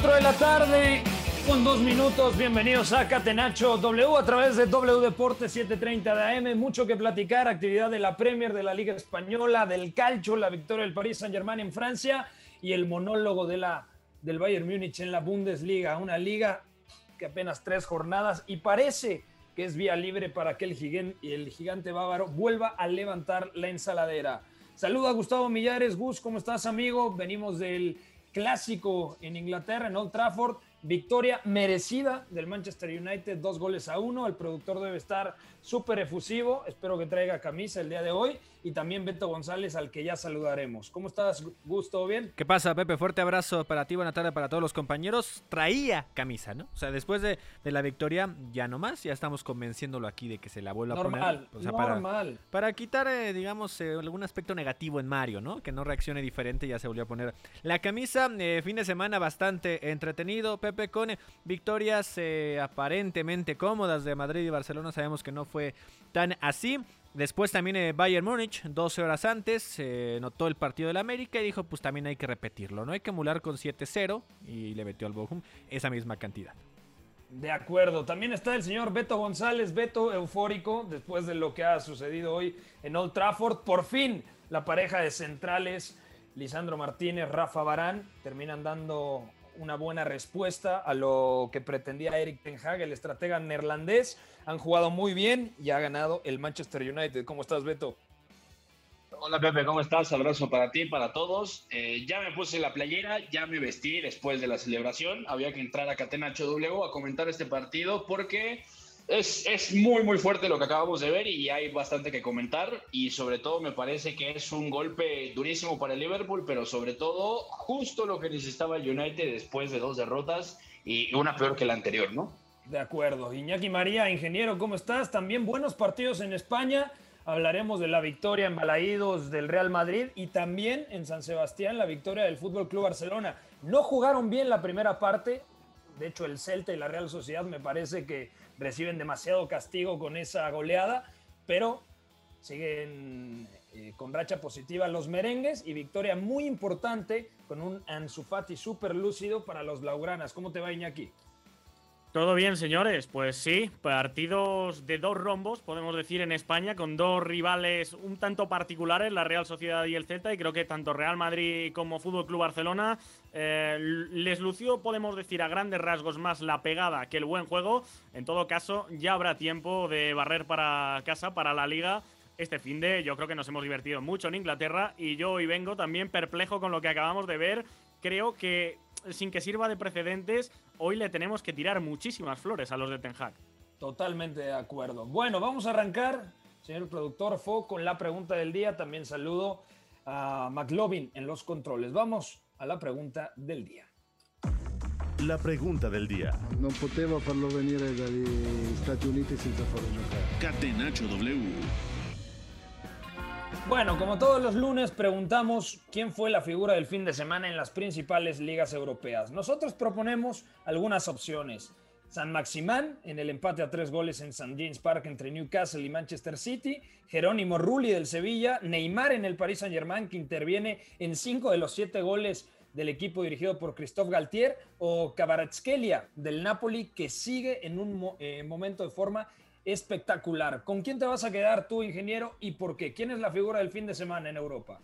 Cuatro de la tarde con dos minutos. Bienvenidos a Catenacho W a través de W Deportes 730 de AM. Mucho que platicar. Actividad de la Premier, de la Liga Española, del Calcio, la victoria del Paris Saint Germain en Francia y el monólogo de la, del Bayern Múnich en la Bundesliga. Una liga que apenas tres jornadas y parece que es vía libre para que el gigante, el gigante bávaro vuelva a levantar la ensaladera. Saluda a Gustavo Millares. Gus, ¿cómo estás, amigo? Venimos del clásico en Inglaterra, en Old Trafford. Victoria merecida del Manchester United, dos goles a uno. El productor debe estar súper efusivo. Espero que traiga camisa el día de hoy. Y también Beto González, al que ya saludaremos. ¿Cómo estás, Gus? ¿Todo bien? ¿Qué pasa, Pepe? Fuerte abrazo para ti, buena tarde para todos los compañeros. Traía camisa, ¿no? O sea, después de, de la victoria, ya no más, ya estamos convenciéndolo aquí de que se la vuelva a Normal, poner. O sea, para, normal. para quitar, eh, digamos, eh, algún aspecto negativo en Mario, ¿no? Que no reaccione diferente, ya se volvió a poner la camisa. eh, fin de semana bastante entretenido, Pepe, con victorias aparentemente cómodas de Madrid y Barcelona. Sabemos que no fue tan así. Después también eh, Bayern Múnich, 12 horas antes, notó el partido del América y dijo, pues también hay que repetirlo, no hay que emular con 7-0 y le metió al Bochum esa misma cantidad. De acuerdo. También está el señor Beto González, Beto eufórico, después de lo que ha sucedido hoy en Old Trafford. Por fin, la pareja de centrales, Lisandro Martínez, Rafa Barán, terminan dando una buena respuesta a lo que pretendía Eric Ten Hag, el estratega neerlandés. Han jugado muy bien y ha ganado el Manchester United. ¿Cómo estás, Beto? Hola Pepe, ¿cómo estás? Abrazo para ti para todos. Eh, ya me puse la playera, ya me vestí después de la celebración. Había que entrar a Catena HW a comentar este partido porque es, es muy, muy fuerte lo que acabamos de ver y hay bastante que comentar. Y sobre todo me parece que es un golpe durísimo para el Liverpool, pero sobre todo justo lo que necesitaba el United después de dos derrotas y una peor que la anterior, ¿no? De acuerdo. Iñaki María, ingeniero, ¿cómo estás? También buenos partidos en España. Hablaremos de la victoria en Balaídos del Real Madrid y también en San Sebastián la victoria del Fútbol Club Barcelona. No jugaron bien la primera parte. De hecho, el Celta y la Real Sociedad me parece que reciben demasiado castigo con esa goleada, pero siguen eh, con racha positiva los merengues y victoria muy importante con un Ansu Fati súper lúcido para los blaugranas. ¿Cómo te va, Iñaki? Todo bien, señores. Pues sí, partidos de dos rombos, podemos decir, en España, con dos rivales un tanto particulares, la Real Sociedad y el Celta, y creo que tanto Real Madrid como Fútbol Club Barcelona eh, les lució, podemos decir, a grandes rasgos más la pegada que el buen juego. En todo caso, ya habrá tiempo de barrer para casa, para la liga. Este fin de yo creo que nos hemos divertido mucho en Inglaterra y yo hoy vengo también perplejo con lo que acabamos de ver. Creo que sin que sirva de precedentes, hoy le tenemos que tirar muchísimas flores a los de Ten Hag. Totalmente de acuerdo. Bueno, vamos a arrancar, señor productor Fo, con la pregunta del día. También saludo a McLovin en los controles. Vamos a la pregunta del día. La pregunta del día. Non poteva farlo venire dagli Stati Uniti senza farlo giocare. Catenacho W. Bueno, como todos los lunes, preguntamos quién fue la figura del fin de semana en las principales ligas europeas. Nosotros proponemos algunas opciones. San Maximán en el empate a tres goles en St. James Park entre Newcastle y Manchester City, Jerónimo Rulli del Sevilla, Neymar en el Paris Saint Germain que interviene en cinco de los siete goles del equipo dirigido por Christophe Galtier o Kvaratskhelia del Napoli que sigue en un eh, momento de forma espectacular. ¿Con quién te vas a quedar tú, ingeniero, y por qué? ¿Quién es la figura del fin de semana en Europa?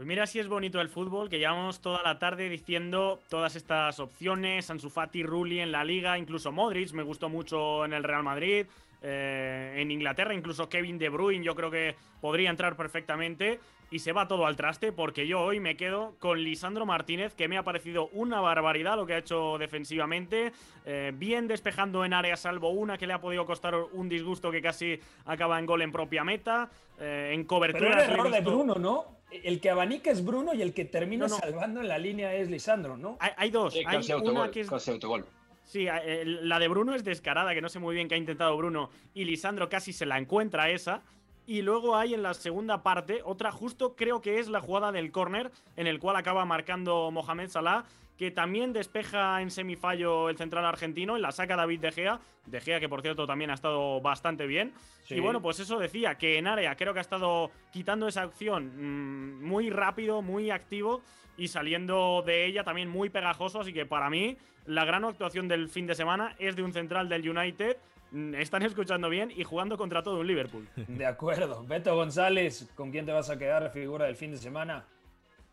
Pues mira si es bonito el fútbol, que llevamos toda la tarde diciendo todas estas opciones, Ansu Fati, Rulli en la Liga, incluso Modric, me gustó mucho en el Real Madrid, eh, en Inglaterra, incluso Kevin De Bruyne yo creo que podría entrar perfectamente y se va todo al traste porque yo hoy me quedo con Lisandro Martínez que me ha parecido una barbaridad lo que ha hecho defensivamente, eh, bien despejando en área salvo una que le ha podido costar un disgusto que casi acaba en gol en propia meta, eh, en cobertura. Pero el error de Bruno, ¿no? El que abanica es Bruno y el que termina salvando en la línea es Lisandro, ¿no? Hay, dos. hay una que es... autogol. Sí, eh, la de Bruno es descarada, que no sé muy bien qué ha intentado Bruno. Y Lisandro casi se la encuentra esa. Y luego hay en la segunda parte otra, justo creo que es la jugada del córner, en el cual acaba marcando Mohamed Salah, que también despeja en semifallo el central argentino, en la saca David De Gea. De Gea, que por cierto también ha estado bastante bien. Y bueno, pues eso decía, que en área creo que ha estado quitando esa acción mm, muy rápido, muy activo y saliendo de ella también muy pegajoso. Así que para mí, la gran actuación del fin de semana es de un central del United. Mm, están escuchando bien y jugando contra todo un Liverpool. De acuerdo. Beto González, ¿con quién te vas a quedar, figura del fin de semana?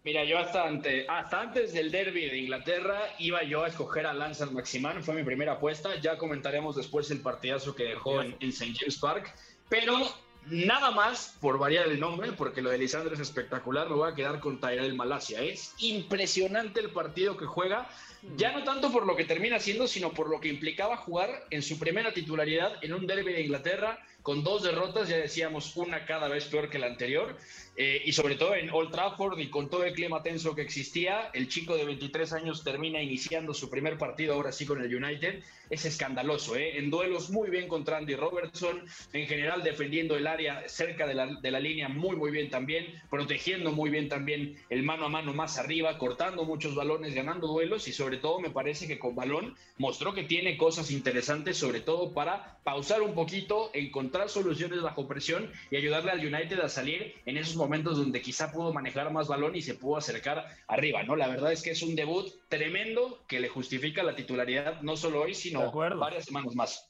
Mira, yo hasta, hasta antes del derby de Inglaterra iba yo a escoger a Lance Maximán, fue mi primera apuesta. Ya comentaremos después el partidazo que dejó en, en St. James Park. Pero Nada más por variar el nombre, porque lo de Lisandro es espectacular, me voy a quedar con Tyrell Malasia. Es impresionante el partido que juega, ya no tanto por lo que termina siendo, sino por lo que implicaba jugar en su primera titularidad en un derby de Inglaterra, con dos derrotas, ya decíamos, una cada vez peor que la anterior, eh, y sobre todo en Old Trafford y con todo el clima tenso que existía, el chico de 23 años termina iniciando su primer partido ahora sí con el United. Es escandaloso, ¿eh? en duelos muy bien contra Andy Robertson, en general defendiendo el área cerca de la, de la línea muy muy bien también, protegiendo muy bien también el mano a mano más arriba, cortando muchos balones, ganando duelos y sobre todo me parece que con balón mostró que tiene cosas interesantes, sobre todo para pausar un poquito, encontrar soluciones bajo presión y ayudarle al United a salir en esos momentos momentos donde quizá pudo manejar más balón y se pudo acercar arriba, ¿no? La verdad es que es un debut tremendo que le justifica la titularidad no solo hoy, sino varias semanas más.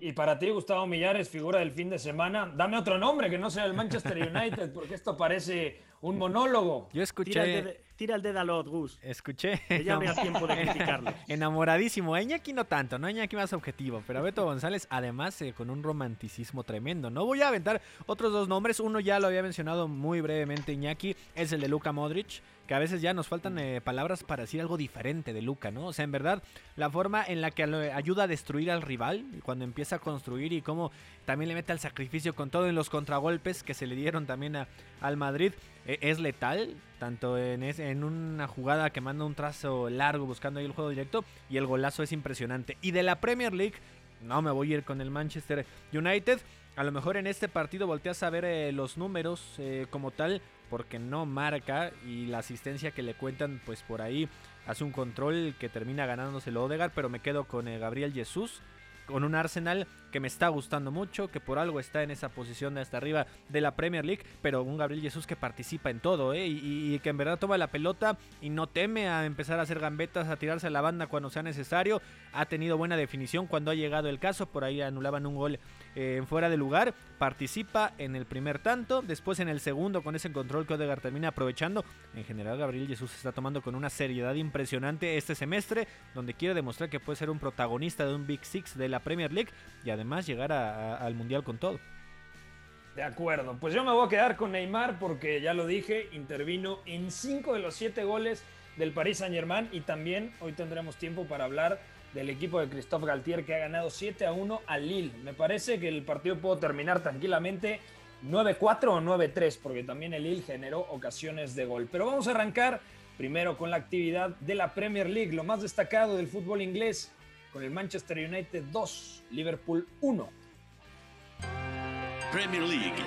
Y para ti, Gustavo Millares, figura del fin de semana, dame otro nombre que no sea el Manchester United, porque esto parece un monólogo. Yo escuché. Tira el dedo a Lot, Gus. Escuché. ya habría tiempo de criticarlo. Enamoradísimo. A Iñaki no tanto, ¿no? Iñaki más objetivo. Pero a Beto González, además, eh, con un romanticismo tremendo. No voy a aventar otros dos nombres. Uno ya lo había mencionado muy brevemente, Iñaki. Es el de Luka Modric que a veces ya nos faltan eh, palabras para decir algo diferente de Luca, ¿no? O sea, en verdad, la forma en la que ayuda a destruir al rival, cuando empieza a construir y cómo también le mete al sacrificio con todo en los contragolpes que se le dieron también a, al Madrid, e, es letal, tanto en, en una jugada que manda un trazo largo buscando ahí el juego directo y el golazo es impresionante. Y de la Premier League, no me voy a ir con el Manchester United. A lo mejor en este partido volteas a ver eh, los números eh, como tal, porque no marca y la asistencia que le cuentan, pues por ahí hace un control que termina ganándose el Odegar, pero me quedo con eh, Gabriel Jesús con un Arsenal que me está gustando mucho, que por algo está en esa posición de hasta arriba de la Premier League, pero un Gabriel Jesús que participa en todo, ¿eh? y, que en verdad toma la pelota y no teme a empezar a hacer gambetas, a tirarse a la banda cuando sea necesario, ha tenido buena definición cuando ha llegado el caso, por ahí anulaban un gol eh, en fuera de lugar, participa en el primer tanto, después en el segundo con ese control que Odegaard termina aprovechando, en general Gabriel Jesús está tomando con una seriedad impresionante este semestre, donde quiere demostrar que puede ser un protagonista de un Big Six de la Premier League. Y además llegar al Mundial con todo. De acuerdo, pues yo me voy a quedar con Neymar porque ya lo dije, intervino en cinco de los siete goles del Paris Saint Germain y también hoy tendremos tiempo para hablar del equipo de Christophe Galtier que ha ganado 7 a 1 al Lille. Me parece que el partido puede terminar tranquilamente 9-4 o 9-3 porque también el Lille generó ocasiones de gol. Pero vamos a arrancar primero con la actividad de la Premier League, lo más destacado del fútbol inglés con el Manchester United 2, Liverpool 1. Premier League.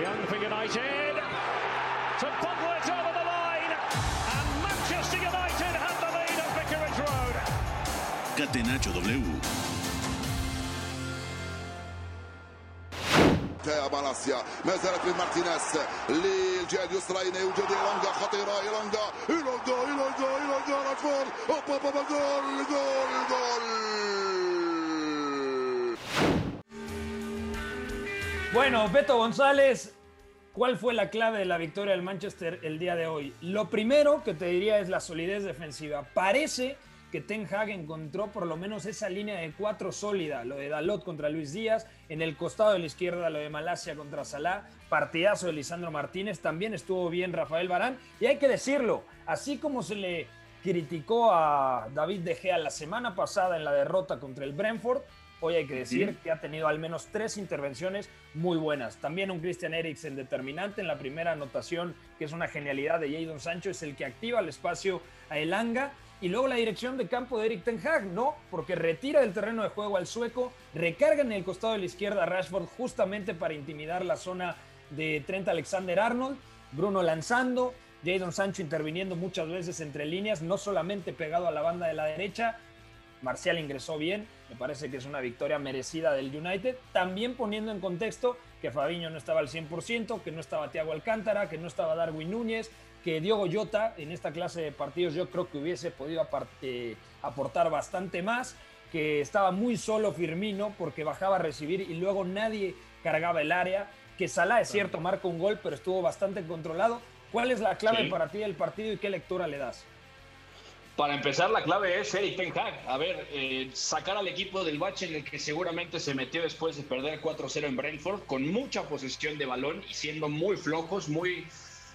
Young for United. To over the line. And Manchester United have the lead at Vicarage Road. Catenacho W. يا مالاسيا ما زالت من مارتينيز للجهه اليسرى يوجد إيلونجا خطيره إيلونجا إيلونجا إيلونجا إيلونجا راشفورد هوبا هوبا جول جول جول Bueno, Beto González, ¿cuál fue la clave de la victoria del Manchester el día de hoy? Lo primero que te diría es la solidez defensiva. Parece que Ten Hag encontró por lo menos esa línea de cuatro sólida, lo de Dalot contra Luis Díaz, en el costado de la izquierda lo de Malasia contra Salah, partidazo de Lisandro Martínez, también estuvo bien Rafael Barán, y hay que decirlo, así como se le criticó a David De Gea la semana pasada en la derrota contra el Brentford, Hoy hay que decir que ha tenido al menos tres intervenciones muy buenas. También un Christian Eriksen determinante en la primera anotación, que es una genialidad de Jadon Sancho, es el que activa el espacio a Elanga. Y luego la dirección de campo de Eric Ten Hag, no, porque retira del terreno de juego al sueco, recarga en el costado de la izquierda a Rashford justamente para intimidar la zona de Trent Alexander Arnold, Bruno lanzando, Jadon Sancho interviniendo muchas veces entre líneas, no solamente pegado a la banda de la derecha, Marcial ingresó bien, me parece que es una victoria merecida del United, también poniendo en contexto que Fabiño no estaba al 100%, que no estaba Thiago Alcántara, que no estaba Darwin Núñez, que Diogo Jota en esta clase de partidos yo creo que hubiese podido eh, aportar bastante más, que estaba muy solo Firmino porque bajaba a recibir y luego nadie cargaba el área, que Salah es cierto, marca un gol, pero estuvo bastante controlado. ¿Cuál es la clave para ti del partido y qué lectura le das? Para empezar, la clave es Eric Ten Hag. A ver, eh, sacar al equipo del bache en el que seguramente se metió después de perder 4-0 en Brentford, con mucha posesión de balón y siendo muy flojos, muy,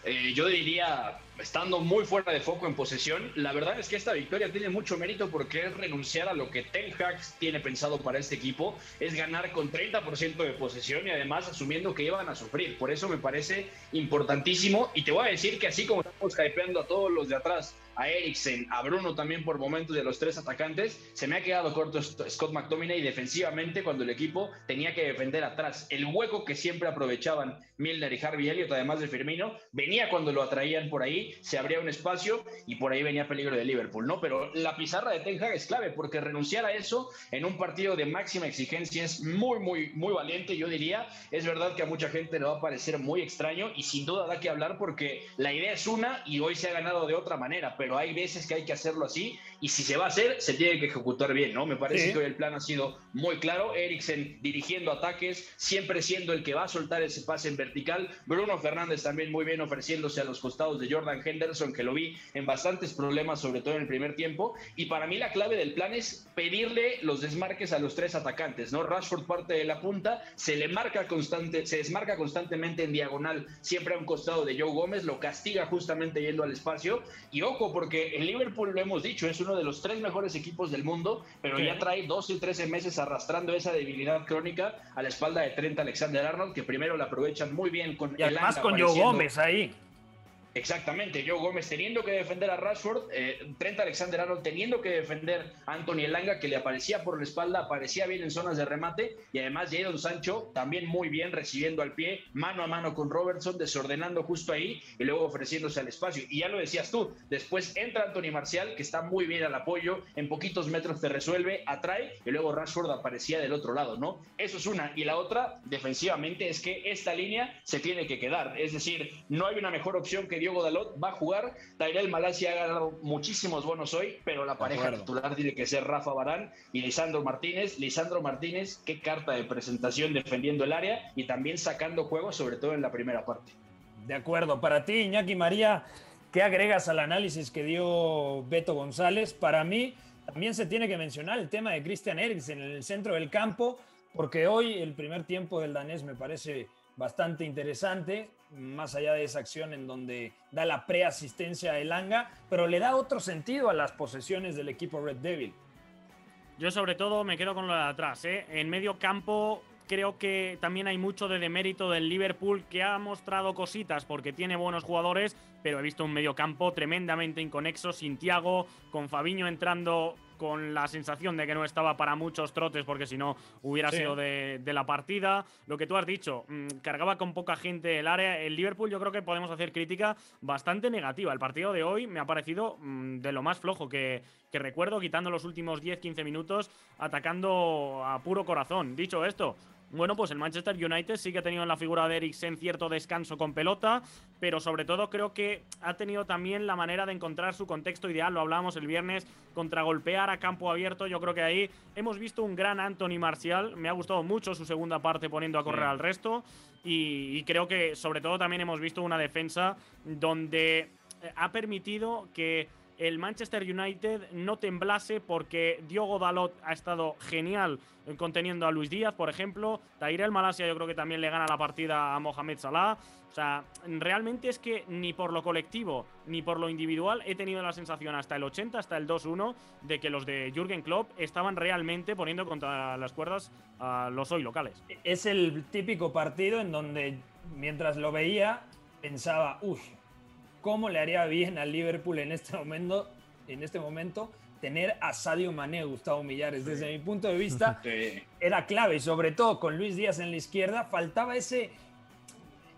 eh, yo diría, estando muy fuera de foco en posesión. La verdad es que esta victoria tiene mucho mérito porque es renunciar a lo que Ten Hag tiene pensado para este equipo, es ganar con 30% de posesión y además asumiendo que iban a sufrir. Por eso me parece importantísimo y te voy a decir que así como estamos hypeando a todos los de atrás, a Eriksen, a Bruno también por momentos de los tres atacantes, se me ha quedado corto Scott McTominay defensivamente cuando el equipo tenía que defender atrás. El hueco que siempre aprovechaban Milner y Harvey Elliott, además de Firmino, venía cuando lo atraían por ahí, se abría un espacio y por ahí venía peligro de Liverpool, ¿no? Pero la pizarra de Ten Hag es clave porque renunciar a eso en un partido de máxima exigencia es muy, muy, muy valiente, yo diría. Es verdad que a mucha gente le va a parecer muy extraño y sin duda da que hablar porque la idea es una y hoy se ha ganado de otra manera, pero hay veces que hay que hacerlo así y si se va a hacer, se tiene que ejecutar bien, ¿no? Me parece que hoy el plan ha sido muy claro. Eriksen dirigiendo ataques, siempre siendo el que va a soltar ese pase en vertical. Bruno Fernández también muy bien ofreciéndose a los costados de Jordan Henderson, que lo vi en bastantes problemas, sobre todo en el primer tiempo. Y para mí la clave del plan es pedirle los desmarques a los tres atacantes, ¿no? Rashford parte de la punta, se le marca constante, se desmarca constantemente en diagonal, siempre a un costado de Joe Gómez, lo castiga justamente yendo al espacio. Y porque el Liverpool, lo hemos dicho, es uno de los tres mejores equipos del mundo, pero ya trae 12 y 13 meses arrastrando esa debilidad crónica a la espalda de Trent Alexander Arnold, que primero la aprovechan muy bien con y además con Joe Gómez ahí. Exactamente, Joe Gómez teniendo que defender a Rashford, eh, Trent Alexander Arnold teniendo que defender a Anthony Elanga, que le aparecía por la espalda, aparecía bien en zonas de remate, y además Jadon Sancho también muy bien recibiendo al pie, mano a mano con Robertson, desordenando justo ahí y luego ofreciéndose al espacio. Y ya lo decías tú, después entra Anthony Marcial, que está muy bien al apoyo, en poquitos metros te resuelve, atrae, y luego Rashford aparecía del otro lado, ¿no? Eso es una. Y la otra, defensivamente, es que esta línea se tiene que quedar. Es decir, no hay una mejor opción que Diogo Dalot va a jugar. Tyrell Malasia ha ganado muchísimos bonos hoy, pero la pareja titular tiene que ser Rafa Barán y Lisandro Martínez. Lisandro Martínez, qué carta de presentación defendiendo el área y también sacando juego, sobre todo en la primera parte. De acuerdo. Para ti, Iñaki María, ¿qué agregas al análisis que dio Beto González? Para mí, también se tiene que mencionar el tema de Christian Eriksen en el centro del campo, porque hoy el primer tiempo del danés me parece bastante interesante, más allá de esa acción en donde da la preasistencia a Elanga, pero le da otro sentido a las posesiones del equipo Red Devil. Yo sobre todo me quedo con lo de atrás. ¿eh? En medio campo creo que también hay mucho de demérito del Liverpool que ha mostrado cositas porque tiene buenos jugadores, pero he visto un medio campo tremendamente inconexo, sin Tiago, con Fabiño entrando con la sensación de que no estaba para muchos trotes, porque si no hubiera sido de, la partida. Lo que tú has dicho, mm, cargaba con poca gente el área. El Liverpool, yo creo que podemos hacer crítica bastante negativa. El partido de hoy me ha parecido mm, de lo más flojo que, que recuerdo, quitando los últimos 10-15 minutos, atacando a puro corazón. Dicho esto, bueno, pues el Manchester United sí que ha tenido en la figura de Eriksen cierto descanso con pelota, pero sobre todo creo que ha tenido también la manera de encontrar su contexto ideal. Lo hablábamos el viernes, contragolpear a campo abierto. Yo creo que ahí hemos visto un gran Anthony Marcial. Me ha gustado mucho su segunda parte poniendo a correr al resto. Y, y creo que sobre todo también hemos visto una defensa donde eh, ha permitido que el Manchester United no temblase porque Diogo Dalot ha estado genial conteniendo a Luis Díaz, por ejemplo. Tyrell Malasia yo creo que también le gana la partida a Mohamed Salah. O sea, realmente es que ni por lo colectivo ni por lo individual he tenido la sensación hasta el 80, hasta el 2-1, de que los de Jürgen Klopp estaban realmente poniendo contra las cuerdas a los hoy locales. Es el típico partido en donde mientras lo veía pensaba, uff, cómo le haría bien al Liverpool en este momento, en este momento tener a Sadio Mané, Gustavo Millares. Desde mi punto de vista, era clave, y sobre todo con Luis Díaz en la izquierda, faltaba ese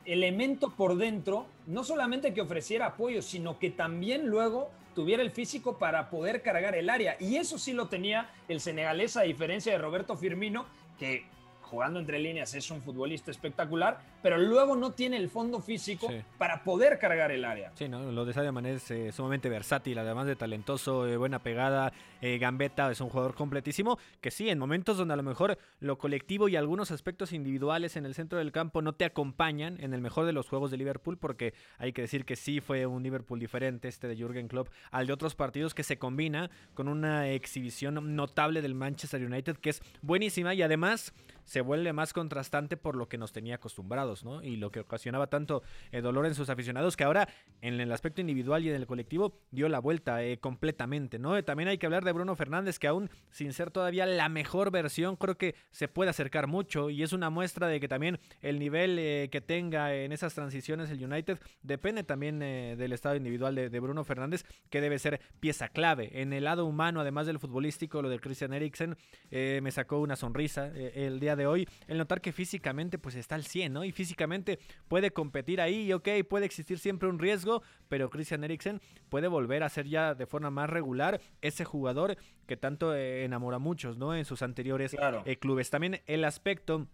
elemento por dentro, no solamente que ofreciera apoyo, sino que también luego tuviera el físico para poder cargar el área. Y eso sí lo tenía el senegalés, a diferencia de Roberto Firmino, que jugando entre líneas es un futbolista espectacular, pero luego no tiene el fondo físico para poder cargar el área. Sí, ¿no? lo de Sadio Mané es eh, sumamente versátil, además de talentoso, eh, buena pegada, eh, gambeta, es un jugador completísimo, que sí, en momentos donde a lo mejor lo colectivo y algunos aspectos individuales en el centro del campo no te acompañan en el mejor de los juegos de Liverpool, porque hay que decir que sí fue un Liverpool diferente este de Jürgen Klopp al de otros partidos que se combina con una exhibición notable del Manchester United que es buenísima y además se vuelve más contrastante por lo que nos tenía acostumbrados, Y lo que ocasionaba tanto eh, dolor en sus aficionados, que ahora en el aspecto individual y en el colectivo dio la vuelta eh, completamente, ¿no? Eh, también hay que hablar de Bruno Fernández, que aún sin ser todavía la mejor versión, creo que se puede acercar mucho y es una muestra de que también el nivel que tenga en esas transiciones el United depende también del estado individual de, de, Bruno Fernández, que debe ser pieza clave. En el lado humano, además del futbolístico, lo de Christian Eriksen, me sacó una sonrisa el día de hoy, el notar que físicamente pues está al 100, ¿no? Y físicamente puede competir ahí, y ok, puede existir siempre un riesgo, pero Christian Eriksen puede volver a ser ya de forma más regular ese jugador que tanto eh, enamora a muchos, ¿no? En sus anteriores eh, clubes. También el aspecto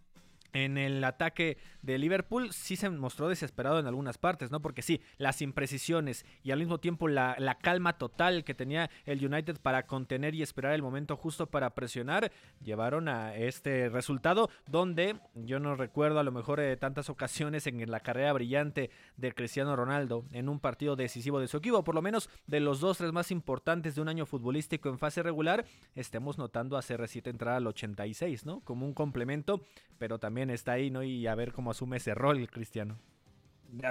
en el ataque de Liverpool sí se mostró desesperado en algunas partes, ¿no? Porque sí, las imprecisiones y al mismo tiempo la, calma total que tenía el United para contener y esperar el momento justo para presionar, llevaron a este resultado donde yo no recuerdo a lo mejor de tantas ocasiones en la carrera brillante de Cristiano Ronaldo en un partido decisivo de su equipo, por lo menos de los dos, tres más importantes de un año futbolístico en fase regular, estemos notando a CR7 entrar al 86, ¿no? Como un complemento, pero también está ahí, ¿no? Y a ver cómo asume ese rol, Cristiano.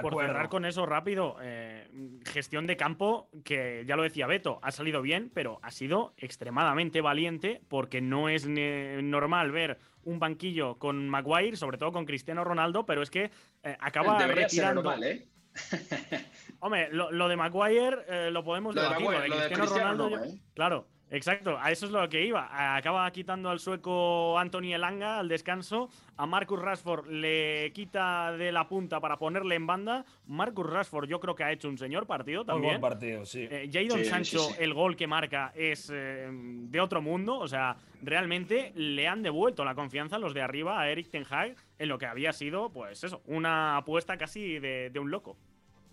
Por cerrar con eso rápido, eh, gestión de campo, que ya lo decía Beto, ha salido bien, pero ha sido extremadamente valiente porque no es normal ver un banquillo con Maguire, sobre todo con Cristiano Ronaldo, pero es que eh, acaba retirando. Normal, ¿eh? Hombre, lo, de Maguire eh, lo podemos debatir. Lo de, Cristiano, Ronaldo, claro. Exacto, a eso es lo que iba. Acaba quitando al sueco Anthony Elanga al descanso. A Marcus Rashford le quita de la punta para ponerle en banda. Marcus Rashford yo creo que ha hecho un señor partido también. Un buen partido, sí. Eh, Jadon Sancho, el gol que marca es eh, de otro mundo. O sea, realmente le han devuelto la confianza los de arriba a Eric Ten Hag en lo que había sido, pues eso, una apuesta casi de un loco.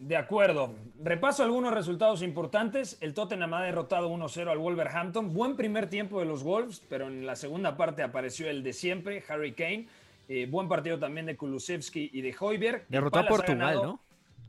De acuerdo. Repaso algunos resultados importantes. El Tottenham ha derrotado 1-0 al Wolverhampton. Buen primer tiempo de los Wolves, pero en la segunda parte apareció el de siempre, Harry Kane. Eh, buen partido también de Kulusevski y de Hoiberg. Derrotó a Portugal, ¿no?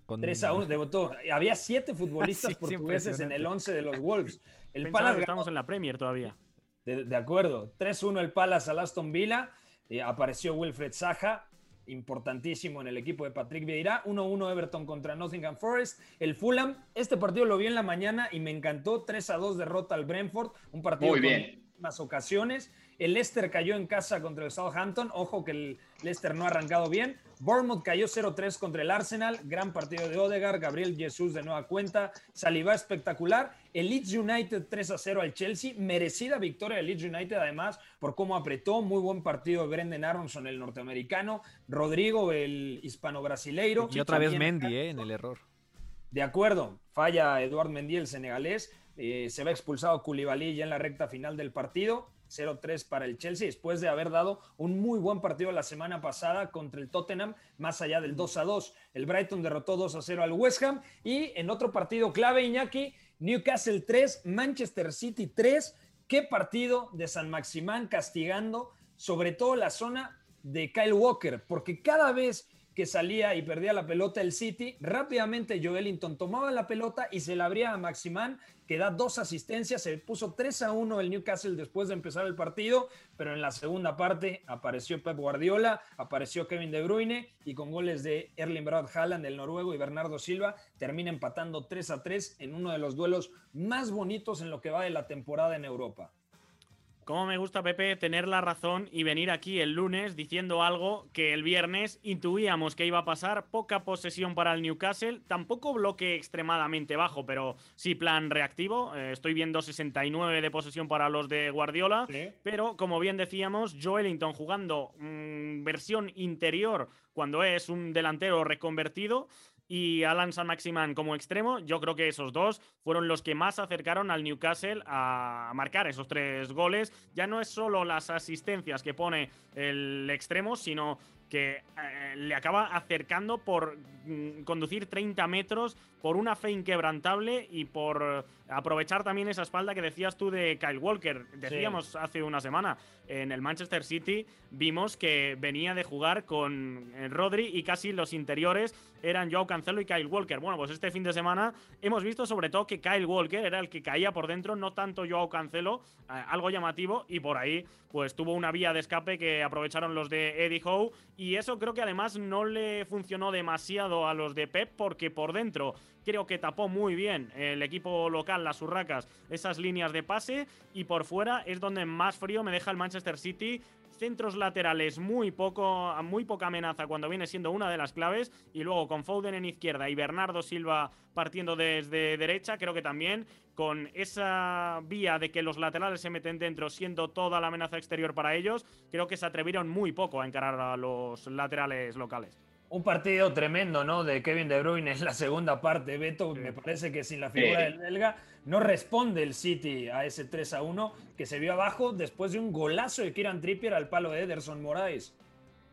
Con... 3 a 1, debutó. Había siete futbolistas portugueses en el 11 de los Wolves. El Palace estamos en la Premier todavía. De, acuerdo. 3-1 el Palace al Aston Villa. Eh, apareció Wilfred Saja importantísimo en el equipo de Patrick Vieira. 1-1 Everton contra Nottingham Forest. El Fulham, este partido lo vi en la mañana y me encantó. 3-2 derrota al Brentford. Un partido Muy bien. más ocasiones. El Leicester cayó en casa contra el Southampton. Ojo que el Leicester no ha arrancado bien. Bournemouth cayó 0-3 contra el Arsenal. Gran partido de Odegaard. Gabriel Jesús de nueva cuenta. Saliva espectacular. El Leeds United 3-0 al Chelsea. Merecida victoria del Leeds United además por cómo apretó. Muy buen partido de Brendan Aronson, el norteamericano. Rodrigo, el hispano-brasileiro. Y otra vez Mendy eh, en el error. De acuerdo. Falla Eduard Mendy, el senegalés. Eh, se va expulsado Koulibaly ya en la recta final del partido. 0-3 para el Chelsea, después de haber dado un muy buen partido la semana pasada contra el Tottenham, más allá del 2-2. El Brighton derrotó 2-0 al West Ham y en otro partido clave, Iñaki, Newcastle 3, Manchester City 3. Qué partido de San Maximán castigando sobre todo la zona de Kyle Walker, porque cada vez que salía y perdía la pelota el City, rápidamente Joelinton tomaba la pelota y se la abría a Maximán, que da dos asistencias, se puso 3 a 1 el Newcastle después de empezar el partido, pero en la segunda parte apareció Pep Guardiola, apareció Kevin De Bruyne y con goles de Erling Braut Haaland, el noruego, y Bernardo Silva, termina empatando 3 a 3 en uno de los duelos más bonitos en lo que va de la temporada en Europa. Cómo me gusta, Pepe, tener la razón y venir aquí el lunes diciendo algo que el viernes intuíamos que iba a pasar. Poca posesión para el Newcastle, tampoco bloque extremadamente bajo, pero sí plan reactivo. Eh, estoy viendo 69 de posesión para los de Guardiola, pero como bien decíamos, Joelinton jugando mm, versión interior cuando es un delantero reconvertido y Alan San Maximán como extremo, yo creo que esos dos fueron los que más acercaron al Newcastle a marcar esos tres goles. Ya no es solo las asistencias que pone el extremo, sino que eh, le acaba acercando por mm, conducir 30 metros, por una fe inquebrantable y por aprovechar también esa espalda que decías tú de Kyle Walker. Decíamos hace una semana, en el Manchester City vimos que venía de jugar con eh, Rodri y casi los interiores eran Joao Cancelo y Kyle Walker. Bueno, pues este fin de semana hemos visto sobre todo que Kyle Walker era el que caía por dentro, no tanto Joao Cancelo, eh, algo llamativo, y por ahí pues tuvo una vía de escape que aprovecharon los de Eddie Howe y eso creo que además no le funcionó demasiado a los de Pep porque por dentro creo que tapó muy bien el equipo local, las Urracas, esas líneas de pase y por fuera es donde más frío me deja el Manchester City. Centros laterales muy poco, muy poca amenaza cuando viene siendo una de las claves y luego con Foden en izquierda y Bernardo Silva partiendo desde derecha, creo que también con esa vía de que los laterales se meten dentro siendo toda la amenaza exterior para ellos, creo que se atrevieron muy poco a encarar a los laterales locales. Un partido tremendo, ¿no? De Kevin De Bruyne en la segunda parte. Beto, me parece que sin la figura del belga no responde el City a ese 3 a 1 que se vio abajo después de un golazo de Kieran Trippier al palo de Ederson Moraes.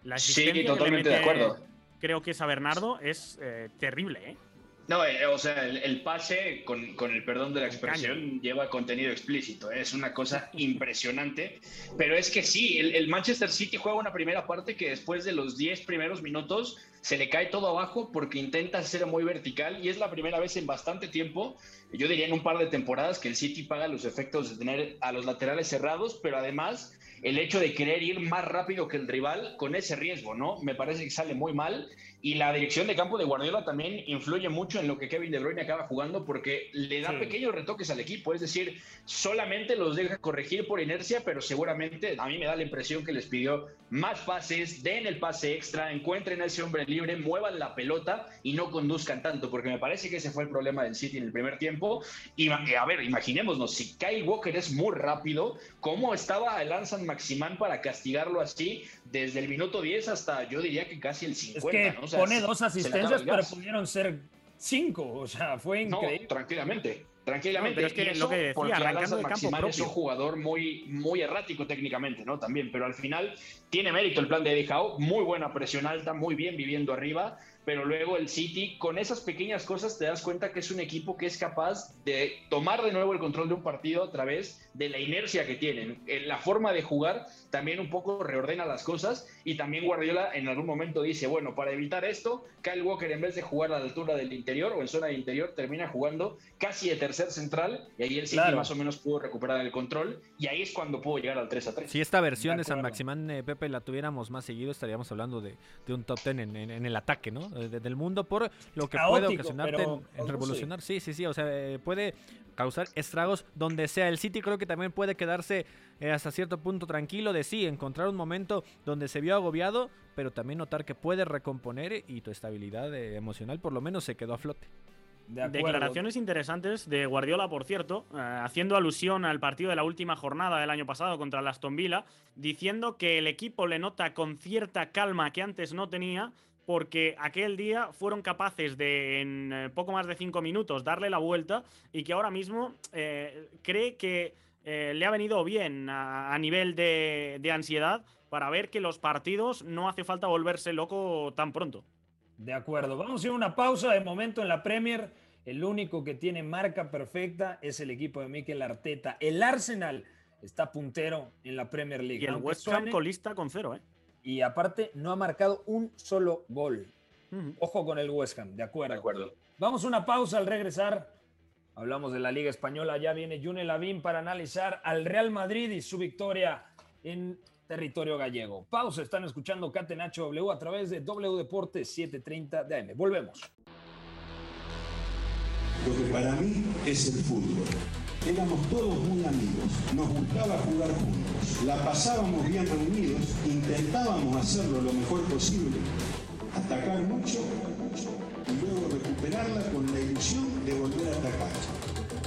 La sí, totalmente de acuerdo. Creo que esa Bernardo es eh, terrible, ¿eh? No, eh, o sea, el, pase, con, el perdón de la expresión, lleva contenido explícito. ¿eh? Es una cosa impresionante. Pero es que sí, el, Manchester City juega una primera parte que después de los 10 primeros minutos se le cae todo abajo porque intenta ser muy vertical y es la primera vez en bastante tiempo, yo diría en un par de temporadas, que el City paga los efectos de tener a los laterales cerrados, pero además el hecho de querer ir más rápido que el rival con ese riesgo, ¿no? Me parece que sale muy mal y la dirección de campo de Guardiola también influye mucho en lo que Kevin De Bruyne acaba jugando porque le da pequeños retoques al equipo, es decir, solamente los deja corregir por inercia, pero seguramente a mí me da la impresión que les pidió más pases, den el pase extra, encuentren a ese hombre libre, muevan la pelota y no conduzcan tanto, porque me parece que ese fue el problema del City en el primer tiempo. Y a ver, imaginémonos, si Kyle Walker es muy rápido, ¿cómo estaba el Ansan Maximán para castigarlo así desde el minuto 10 hasta yo diría que casi el 50? ¿no? Pone dos asistencias, pero pudieron ser cinco. O sea, fue increíble. No, tranquilamente. Tranquilamente, pero es que lo que decía, porque arrancando de campo es un jugador muy, muy errático técnicamente, ¿no? También, pero al final tiene mérito el plan de Eddie Howe, muy buena presión alta, muy bien viviendo arriba, pero luego el City, con esas pequeñas cosas te das cuenta que es un equipo que es capaz de tomar de nuevo el control de un partido a través de la inercia que tienen. La forma de jugar también un poco reordena las cosas y también Guardiola en algún momento dice, bueno, para evitar esto, Kyle Walker en vez de jugar a la altura del interior o en zona de interior, termina jugando casi de tercer central y ahí el City más o menos pudo recuperar el control y ahí es cuando pudo llegar al 3 a 3. Si esta versión de, San Maximán eh, Pepe la tuviéramos más seguido, estaríamos hablando de, un top 10 en, el ataque, ¿no? Eh, del mundo por lo que puede ocasionarte en, revolucionar. Sí, sí, sí, o sea, eh, puede causar estragos donde sea. El City creo que también puede quedarse eh, hasta cierto punto tranquilo de sí, encontrar un momento donde se vio agobiado, pero también notar que puede recomponer y tu estabilidad eh, emocional por lo menos se quedó a flote. Declaraciones interesantes de Guardiola, por cierto, eh, haciendo alusión al partido de la última jornada del año pasado contra el Aston Villa, diciendo que el equipo le nota con cierta calma que antes no tenía, porque aquel día fueron capaces de en poco más de cinco minutos darle la vuelta y que ahora mismo cree que eh, le ha venido bien a, nivel de, de ansiedad para ver que los partidos no hace falta volverse loco tan pronto. De acuerdo, vamos a ir a una pausa de momento en la Premier. El único que tiene marca perfecta es el equipo de Mikel Arteta. El Arsenal está puntero en la Premier League. Y el West Ham colista con cero, ¿eh? Y aparte no ha marcado un solo gol. Ojo con el West Ham, de acuerdo. De acuerdo. Vamos a una pausa al regresar. Hablamos de la Liga Española. Ya viene June Lavín para analizar al Real Madrid y su victoria en territorio gallego. Pausa, están escuchando Catenacho W a través de W Deportes 730 de AM. Volvemos. Lo que para mí es el fútbol. Éramos todos muy amigos, nos gustaba jugar juntos, la pasábamos bien reunidos, intentábamos hacerlo lo mejor posible, atacar mucho y luego recuperarla con la ilusión de volver a atacar.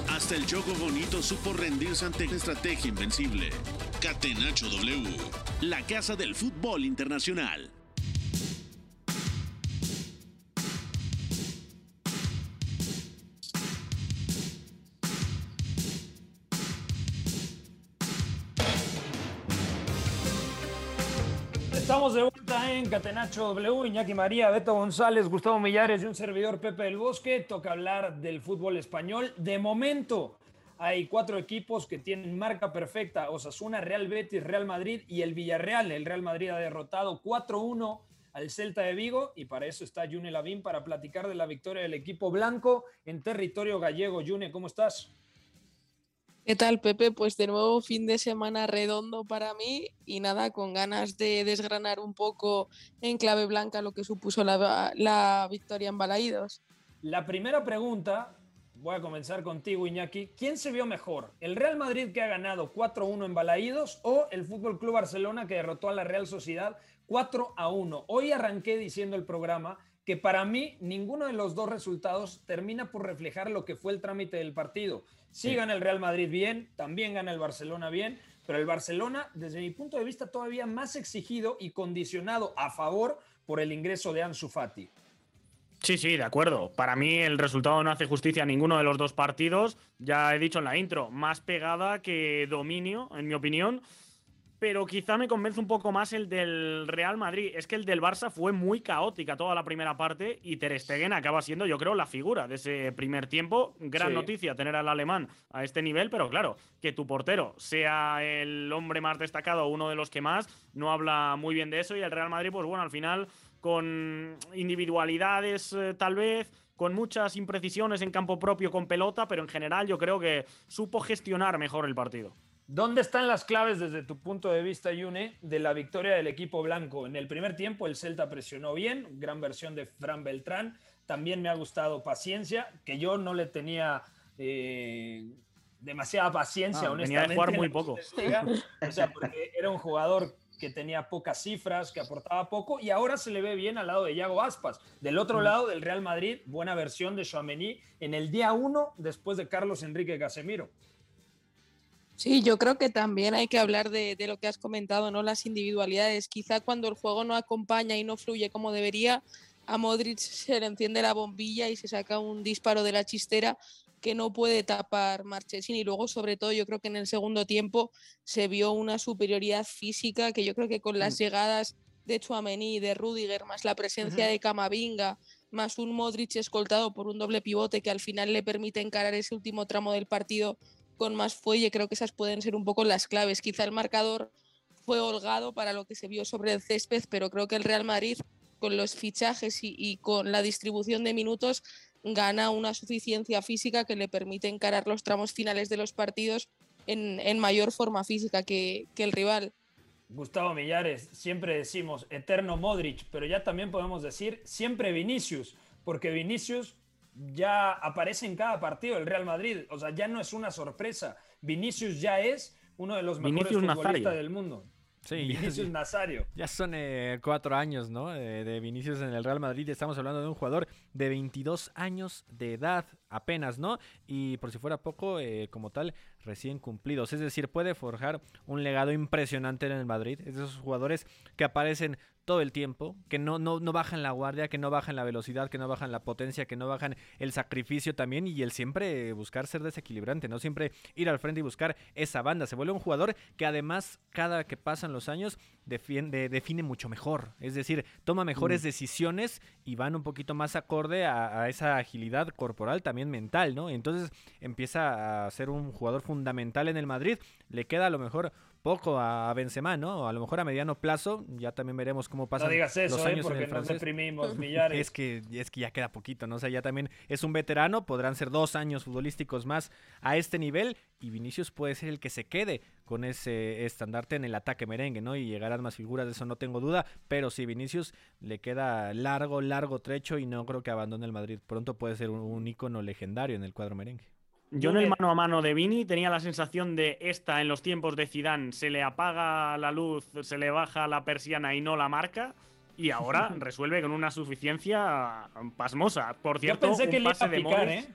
Hasta el Choco Bonito supo rendirse ante una estrategia invencible. Catenacho W, la casa del fútbol internacional. De vuelta en Catenacho W, Iñaki María, Beto González, Gustavo Millares y un servidor Pepe del Bosque. Toca hablar del fútbol español. De momento hay cuatro equipos que tienen marca perfecta, Osasuna, Real Betis, Real Madrid y el Villarreal. El Real Madrid ha derrotado 4-1 al Celta de Vigo y para eso está June Lavín para platicar de la victoria del equipo blanco en territorio gallego. June, ¿cómo estás? ¿Qué tal, Pepe? Pues de nuevo fin de semana redondo para mí y nada, con ganas de desgranar un poco en clave blanca lo que supuso la, victoria en Balaídos. La primera pregunta, voy a comenzar contigo, Iñaki. ¿Quién se vio mejor? ¿El Real Madrid que ha ganado 4-1 en Balaídos o el Fútbol Club Barcelona que derrotó a la Real Sociedad 4-1? Hoy arranqué diciendo el programa que para mí ninguno de los dos resultados termina por reflejar lo que fue el trámite del partido. Sí, gana el Real Madrid bien, también gana el Barcelona bien, pero el Barcelona, desde mi punto de vista, todavía más exigido y condicionado a favor por el ingreso de Ansu Fati. Sí, sí, de acuerdo. Para mí el resultado no hace justicia a ninguno de los dos partidos. Ya he dicho en la intro, más pegada que dominio, en mi opinión pero quizá me convence un poco más el del Real Madrid. Es que el del Barça fue muy caótica toda la primera parte y Ter Stegen acaba siendo, yo creo, la figura de ese primer tiempo. Gran noticia tener al alemán a este nivel, pero claro, que tu portero sea el hombre más destacado, uno de los que más, no habla muy bien de eso y el Real Madrid, pues bueno, al final con individualidades eh, tal vez, con muchas imprecisiones en campo propio con pelota, pero en general yo creo que supo gestionar mejor el partido. ¿Dónde están las claves desde tu punto de vista, Yune, de la victoria del equipo blanco? En el primer tiempo el Celta presionó bien, gran versión de Fran Beltrán. También me ha gustado paciencia, que yo no le tenía eh, demasiada paciencia, honestamente. Ah, tenía de jugar muy poco. O sea, porque era un jugador que tenía pocas cifras, que aportaba poco, y ahora se le ve bien al lado de Iago Aspas. Del otro lado del Real Madrid, buena versión de Chouameni en el día uno después de Carlos Enrique Casemiro. Sí, yo creo que también hay que hablar de, lo que has comentado, ¿no? Las individualidades. Quizá cuando el juego no acompaña y no fluye como debería, a Modric se le enciende la bombilla y se saca un disparo de la chistera que no puede tapar Marchesín. Y luego, sobre todo, yo creo que en el segundo tiempo se vio una superioridad física que yo creo que con las mm. llegadas de Chuamení de Rudiger, más la presencia de Camavinga, más un Modric escoltado por un doble pivote que al final le permite encarar ese último tramo del partido con más fuelle. Creo que esas pueden ser un poco las claves. Quizá el marcador fue holgado para lo que se vio sobre el césped, pero creo que el Real Madrid, con los fichajes y, con la distribución de minutos, gana una suficiencia física que le permite encarar los tramos finales de los partidos en, mayor forma física que, que el rival. Gustavo Millares, siempre decimos eterno Modric, pero ya también podemos decir siempre Vinicius, porque Vinicius ya aparece en cada partido el Real Madrid. O sea, ya no es una sorpresa. Vinicius ya es uno de los mejores futbolistas del mundo. Sí, Vinicius Nazario. Ya son eh, cuatro años, ¿no? de Vinicius en el Real Madrid. Estamos hablando de un jugador de 22 años de edad apenas, ¿no? Y por si fuera poco, eh, como tal, recién cumplidos. Es decir, puede forjar un legado impresionante en el Madrid. Es de esos jugadores que aparecen todo el tiempo, que no, no, no bajan la guardia, que no bajan la velocidad, que no bajan la potencia, que no bajan el sacrificio también y el siempre buscar ser desequilibrante, no siempre ir al frente y buscar esa banda. Se vuelve un jugador que además cada que pasan los años defiende, define mucho mejor, es decir, toma mejores Mm. decisiones y van un poquito más acorde a, a esa agilidad corporal, también mental, ¿no? Entonces empieza a ser un jugador fundamental en el Madrid, le queda a lo mejor poco a Benzema, ¿no? A lo mejor a mediano plazo, ya también veremos cómo pasan No digas eso, los ¿eh? años en porque nos deprimimos, millares. Es que, es que ya queda poquito, ¿no? O sea, ya también es un veterano, podrán ser dos años futbolísticos más a este nivel y Vinicius puede ser el que se quede con ese estandarte en el ataque merengue, ¿no? Y llegarán más figuras, de eso no tengo duda, pero sí, Vinicius le queda largo, largo trecho y no creo que abandone el Madrid. Pronto puede ser un, un ícono legendario en el cuadro merengue. Yo en el mano a mano de Vini tenía la sensación de esta en los tiempos de Zidane se le apaga la luz, se le baja la persiana y no la marca y ahora resuelve con una suficiencia pasmosa. Por cierto, pensé un que le iba pase de Modric- ¿eh?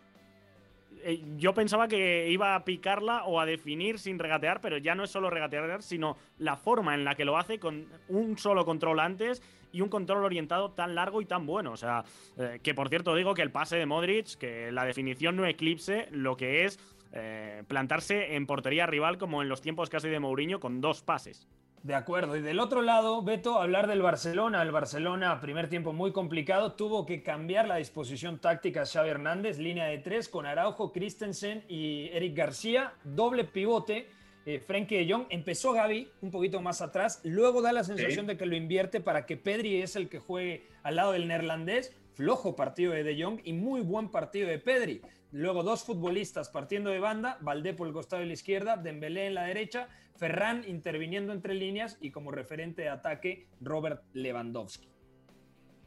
Eh, yo pensaba que iba a picarla o a definir sin regatear, pero ya no es solo regatear, sino la forma en la que lo hace con un solo control antes y un control orientado tan largo y tan bueno. O sea, eh, que por cierto digo que el pase de Modric, que la definición no eclipse lo que es eh, plantarse en portería rival como en los tiempos casi de Mourinho con dos pases. De acuerdo. Y del otro lado, Beto, hablar del Barcelona. El Barcelona, primer tiempo muy complicado, tuvo que cambiar la disposición táctica Xavi Hernández, línea de tres con Araujo, Christensen y Eric García, doble pivote. Eh, Frenkie de Jong empezó Gaby un poquito más atrás, luego da la sensación de que lo invierte para que Pedri es el que juegue al lado del neerlandés. Flojo partido de De Jong y muy buen partido de Pedri. Luego dos futbolistas partiendo de banda, Valdé por el costado de la izquierda, Dembélé en la derecha, Ferran interviniendo entre líneas y como referente de ataque Robert Lewandowski.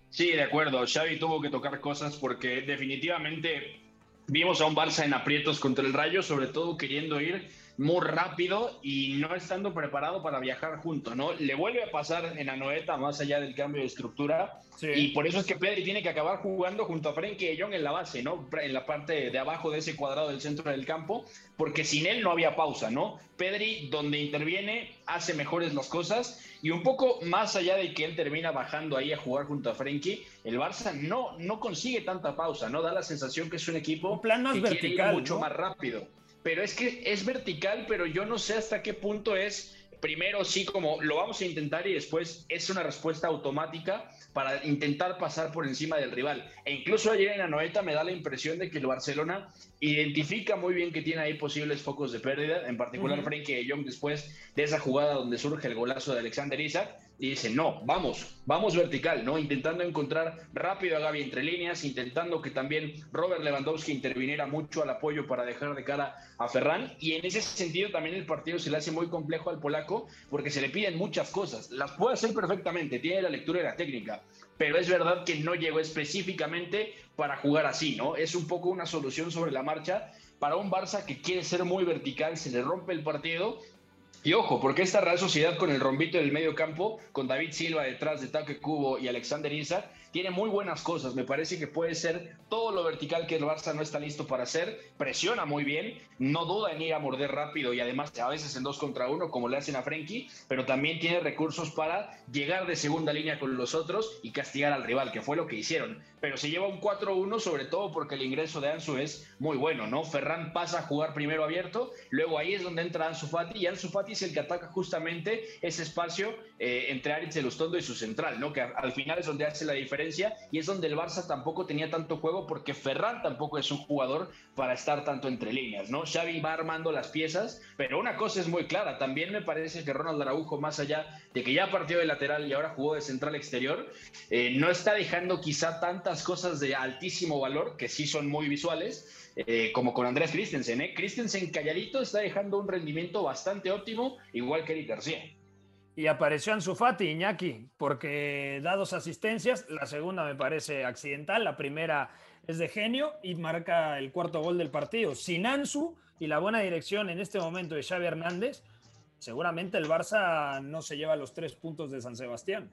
Sí, de acuerdo. Xavi tuvo que tocar cosas porque definitivamente vimos a un Barça en aprietos contra el Rayo, sobre todo queriendo ir muy rápido y no estando preparado para viajar junto, ¿no? Le vuelve a pasar en Anoeta más allá del cambio de estructura Sí. y por eso es que Pedri tiene que acabar jugando junto a Frenkie de Jong en la base, ¿no? En la parte de abajo de ese cuadrado del centro del campo, porque sin él no había pausa, ¿no? Pedri, donde interviene, hace mejores las cosas y un poco más allá de que él termina bajando ahí a jugar junto a Frenkie, el Barça no, no consigue tanta pausa, ¿no? Da la sensación que es un equipo plan más que quiere ir vertical, mucho ¿no? más rápido. Pero es que es vertical, pero yo no sé hasta qué punto es, primero sí, como lo vamos a intentar y después es una respuesta automática para intentar pasar por encima del rival. E incluso ayer en la noeta me da la impresión de que el Barcelona identifica muy bien que tiene ahí posibles focos de pérdida, en particular Ujú. Frenkie de Jong después de esa jugada donde surge el golazo de Alexander Isaac y dice, no, vamos, vamos vertical, ¿no? Intentando encontrar rápido a Gaby entre líneas, intentando que también Robert Lewandowski interviniera mucho al apoyo para dejar de cara a Ferran y en ese sentido también el partido se le hace muy complejo al polaco porque se le piden muchas cosas, las puede hacer perfectamente, tiene la lectura y la técnica, pero es verdad que no llegó específicamente para jugar así, ¿no? Es un poco una solución sobre la marcha para un Barça que quiere ser muy vertical, se le rompe el partido. Y ojo, porque esta Real Sociedad con el rombito del medio campo, con David Silva detrás de Taque Cubo y Alexander Isaac, tiene muy buenas cosas. Me parece que puede ser todo lo vertical que el Barça no está listo para hacer. Presiona muy bien, no duda en ir a morder rápido y además a veces en dos contra uno, como le hacen a Frenkie, pero también tiene recursos para llegar de segunda línea con los otros y castigar al rival, que fue lo que hicieron. Pero se lleva un 4-1, sobre todo porque el ingreso de Ansu es muy bueno, ¿no? Ferran pasa a jugar primero abierto, luego ahí es donde entra Ansu Fati y Ansu Fati es el que ataca justamente ese espacio eh, entre Aritz Elustondo y su central, ¿no? Que al final es donde hace la diferencia y es donde el Barça tampoco tenía tanto juego porque Ferran tampoco es un jugador para estar tanto entre líneas, ¿no? Xavi va armando las piezas, pero una cosa es muy clara, también me parece que Ronald Araujo, más allá de que ya partió de lateral y ahora jugó de central exterior, eh, no está dejando quizá tantas cosas de altísimo valor, que sí son muy visuales, eh, como con Andrés Christensen. ¿eh? Christensen calladito está dejando un rendimiento bastante óptimo, igual que Eric García. Y apareció Ansu Fati, Iñaki, porque da dos asistencias, la segunda me parece accidental, la primera es de genio y marca el cuarto gol del partido. Sin Ansu y la buena dirección en este momento de Xavi Hernández, seguramente el Barça no se lleva los tres puntos de San Sebastián.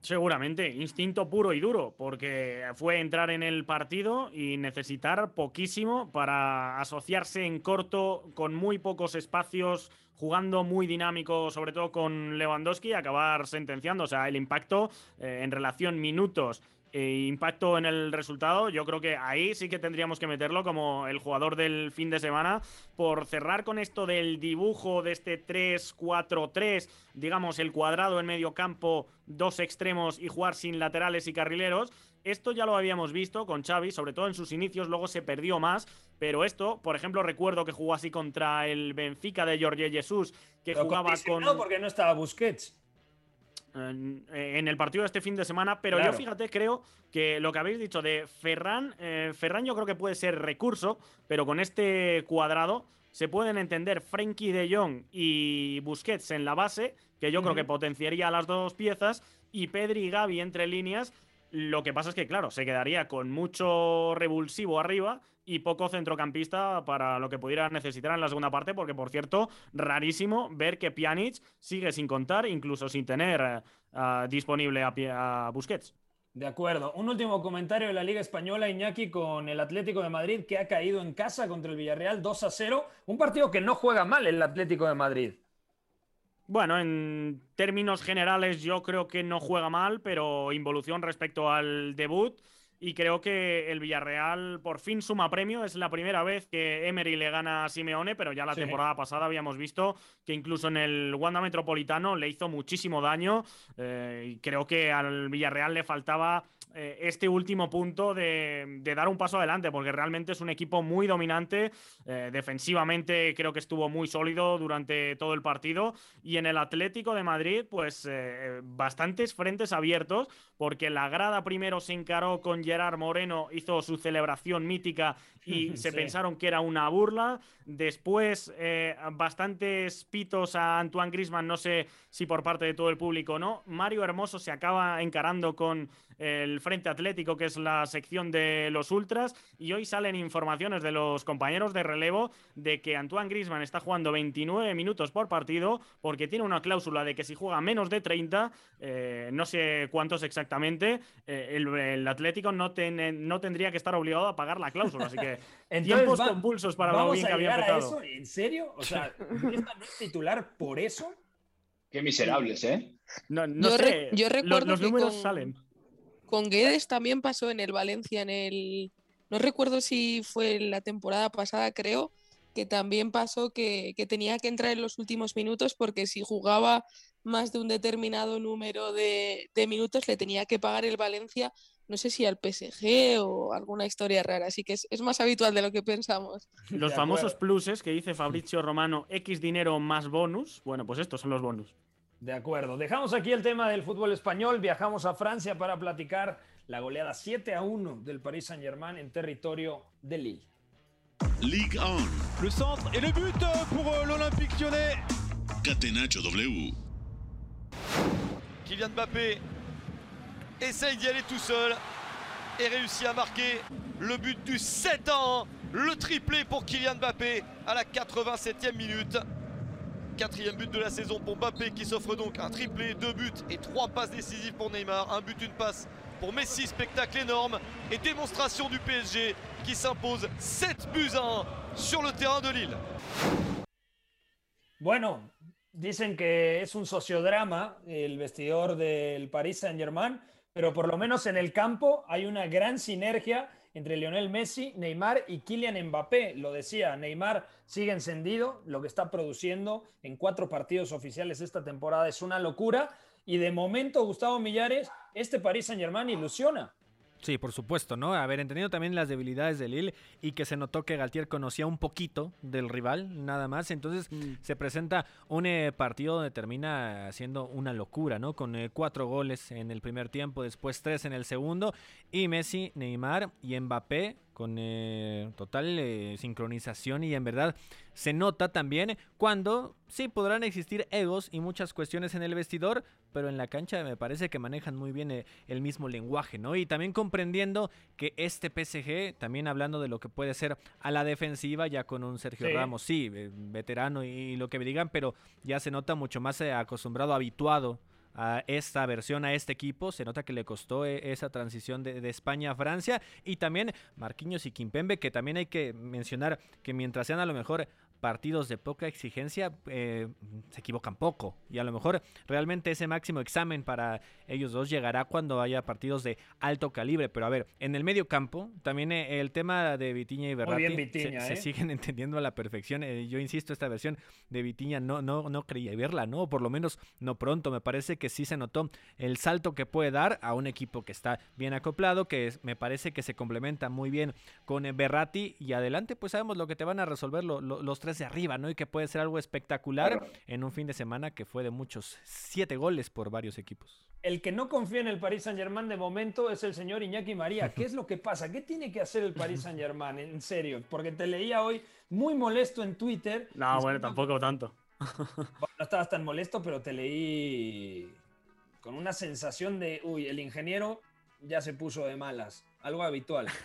Seguramente, instinto puro y duro, porque fue entrar en el partido y necesitar poquísimo para asociarse en corto, con muy pocos espacios, jugando muy dinámico, sobre todo con Lewandowski, y acabar sentenciando. O sea, el impacto eh, en relación minutos e impacto en el resultado, yo creo que ahí sí que tendríamos que meterlo como el jugador del fin de semana por cerrar con esto del dibujo de este 3-4-3, digamos el cuadrado en medio campo, dos extremos y jugar sin laterales y carrileros. Esto ya lo habíamos visto con Xavi, sobre todo en sus inicios, luego se perdió más, pero esto, por ejemplo, recuerdo que jugó así contra el Benfica de Jorge Jesús, que jugaba con... porque no estaba Busquets en, el partido de este fin de semana. Pero yo fíjate, creo que lo que habéis dicho de Ferran, eh, Ferran yo creo que puede ser recurso, pero con este cuadrado se pueden entender Frenkie de Jong y Busquets en la base, que yo creo que potenciaría las dos piezas, y Pedri y Gaby entre líneas. Lo que pasa es que, claro, se quedaría con mucho revulsivo arriba y poco centrocampista para lo que pudiera necesitar en la segunda parte, porque por cierto, rarísimo ver que Pjanic sigue sin contar, incluso sin tener eh, disponible a, a Busquets. De acuerdo. Un último comentario de la Liga Española, Iñaki, con el Atlético de Madrid, que ha caído en casa contra el Villarreal 2 a 0. Un partido que no juega mal el Atlético de Madrid. Bueno, en términos generales yo creo que no juega mal, pero involución respecto al debut. Y creo que el Villarreal por fin suma premio. Es la primera vez que Emery le gana a Simeone, pero ya la temporada pasada habíamos visto que incluso en el Wanda Metropolitano le hizo muchísimo daño. Eh, y creo que al Villarreal le faltaba eh, este último punto de, dar un paso adelante, porque realmente es un equipo muy dominante. Eh, defensivamente creo que estuvo muy sólido durante todo el partido. Y en el Atlético de Madrid, pues eh, bastantes frentes abiertos, porque la grada primero se encaró con Gerard Moreno, hizo su celebración mítica y se pensaron que era una burla. Después, bastantes pitos a Antoine Grisman, no sé si por parte de todo el público o no. Mario Hermoso se acaba encarando con el Frente Atlético, que es la sección de los Ultras, y hoy salen informaciones de los compañeros de relevo de que Antoine Grisman está jugando 29 minutos por partido porque tiene una cláusula de que si juega menos de 30, eh, no sé cuántos exactamente, eh, el, Atlético no, no tendría que estar obligado a pagar la cláusula. Así que tiempos compulsos para lo bien que había empezado. ¿En serio? O sea, no es titular por eso? Qué miserables, ¿eh? No, sé. yo recuerdo los, números salen. Con Guedes también pasó en el Valencia, en el. No recuerdo si fue la temporada pasada, creo, que también pasó que, tenía que entrar en los últimos minutos porque si jugaba más de un determinado número de, minutos le tenía que pagar el Valencia, no sé si al PSG o alguna historia rara, así que es, es más habitual de lo que pensamos. Los famosos pluses que dice Fabrizio Romano, X dinero más bonus, bueno, pues estos son los bonus. De acuerdo. Dejamos aquí el tema del fútbol español. Viajamos a Francia para platicar la goleada 7 a 1 del Paris Saint-Germain en territorio de Lille. Ligue 1. Le centre et le but pour euh, l'Olympique lyonnais. Catenaccio W. Kylian Mbappé essaye d'y aller tout seul et réussit à marquer le but du 7 à 1. Le triplé pour Kylian Mbappé à la 87e minute. Quatrième but de la saison pour Mbappé qui s'offre donc un triplé, deux buts et trois passes décisives pour Neymar. Un but, une passe pour Messi, spectacle énorme et démonstration du PSG qui s'impose 7 buts à 1 sur le terrain de Lille. Bueno, dicen que es un sociodrama el vestidor del Paris Saint-Germain, pero por lo menos en el campo hay una gran sinergia entre Lionel Messi, Neymar y Kylian Mbappé. Lo decía, Neymar sigue encendido, lo que está produciendo en cuatro partidos oficiales esta temporada es una locura. Y de momento, Gustavo Millares, este Paris Saint Germain ilusiona. Sí, por supuesto, ¿no? Haber entendido también las debilidades de Lille y que se notó que Galtier conocía un poquito del rival, nada más. Entonces mm. se presenta un eh, partido donde termina siendo una locura, ¿no? Con eh, cuatro goles en el primer tiempo, después tres en el segundo. Y Messi, Neymar y Mbappé con eh, total eh, sincronización y en verdad se nota también cuando sí podrán existir egos y muchas cuestiones en el vestidor, pero en la cancha me parece que manejan muy bien eh, el mismo lenguaje, ¿no? Y también comprendiendo que este PSG, también hablando de lo que puede ser a la defensiva, ya con un Sergio Ramos, sí, veterano y, lo que me digan, pero ya se nota mucho más acostumbrado, habituado a esta versión, a este equipo. Se nota que le costó eh, esa transición de, de España a Francia. Y también Marquinhos y Kimpembe, que también hay que mencionar que mientras sean a lo mejor partidos de poca exigencia eh, se equivocan poco. Y a lo mejor realmente ese máximo examen para ellos dos llegará cuando haya partidos de alto calibre. Pero a ver en el medio campo también eh, el tema de Vitiña y Berratti bien se, ¿eh? se siguen entendiendo a la perfección. Eh, yo insisto esta versión de Vitiña no no no creía verla no por lo menos no pronto. Me parece que sí se notó el salto que puede dar a un equipo que está bien acoplado que es- me parece que se complementa muy bien con Berratti. Y adelante pues sabemos lo que te van a resolver lo- lo- los tres de arriba, ¿no? Y que puede ser algo espectacular Claro. en un fin de semana que fue de muchos, siete goles por varios equipos. El que no confía en el Paris Saint Germain de momento es el señor Iñaki María. ¿Qué es lo que pasa? ¿Qué tiene que hacer el Paris Saint Germain? En serio, porque te leía hoy muy molesto en Twitter. No, bueno, tampoco tanto. Bueno, no estabas tan molesto, pero te leí con una sensación de, uy, el ingeniero ya se puso de malas. Algo habitual.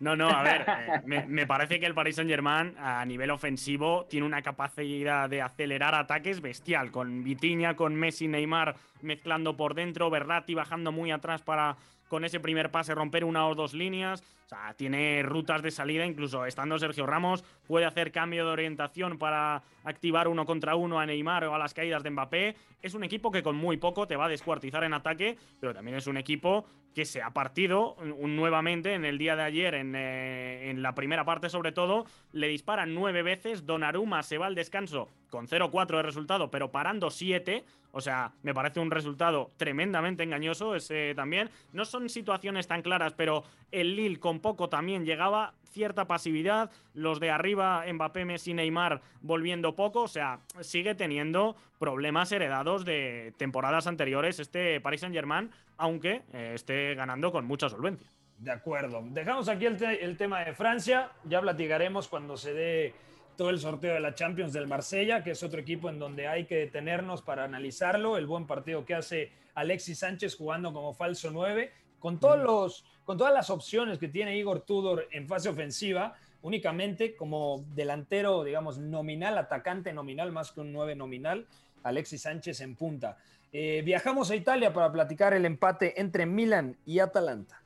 No, no, a ver, eh, me, me parece que el Paris Saint-Germain a nivel ofensivo tiene una capacidad de acelerar ataques bestial, con Vitiña, con Messi, Neymar mezclando por dentro, Berratti bajando muy atrás para con ese primer pase romper una o dos líneas, o sea, tiene rutas de salida, incluso estando Sergio Ramos puede hacer cambio de orientación para activar uno contra uno a Neymar o a las caídas de Mbappé. Es un equipo que con muy poco te va a descuartizar en ataque, pero también es un equipo que se ha partido nuevamente en el día de ayer, en, eh, en la primera parte sobre todo, le disparan nueve veces, Donnarumma se va al descanso con 0-4 de resultado, pero parando 7, o sea, me parece un resultado tremendamente engañoso ese también. No son situaciones tan claras, pero el Lille con poco también llegaba cierta pasividad, los de arriba, Mbappé, Messi, Neymar volviendo poco, o sea, sigue teniendo problemas heredados de temporadas anteriores este Paris Saint-Germain, aunque eh, esté ganando con mucha solvencia. De acuerdo. Dejamos aquí el, el tema de Francia. Ya platicaremos cuando se dé todo el sorteo de la Champions del Marsella, que es otro equipo en donde hay que detenernos para analizarlo. El buen partido que hace Alexis Sánchez jugando como falso 9, con, todos los, con todas las opciones que tiene Igor Tudor en fase ofensiva, únicamente como delantero, digamos, nominal, atacante nominal, más que un 9 nominal, Alexis Sánchez en punta. Eh, viajamos a Italia para platicar el empate entre Milan y Atalanta.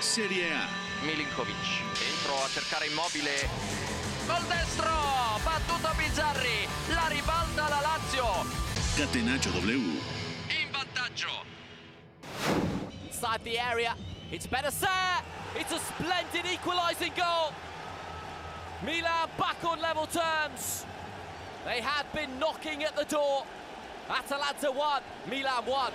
Serie A. Milinkovic dentro a cercare immobile col destro battuto Bizzarri la ribalta la Lazio. Catenaccio W. in vantaggio. Inside the area. It's Benacer it's a splendid equalising goal. Milan back on level terms. They had been knocking at the door. Atalanta 1 Milan 1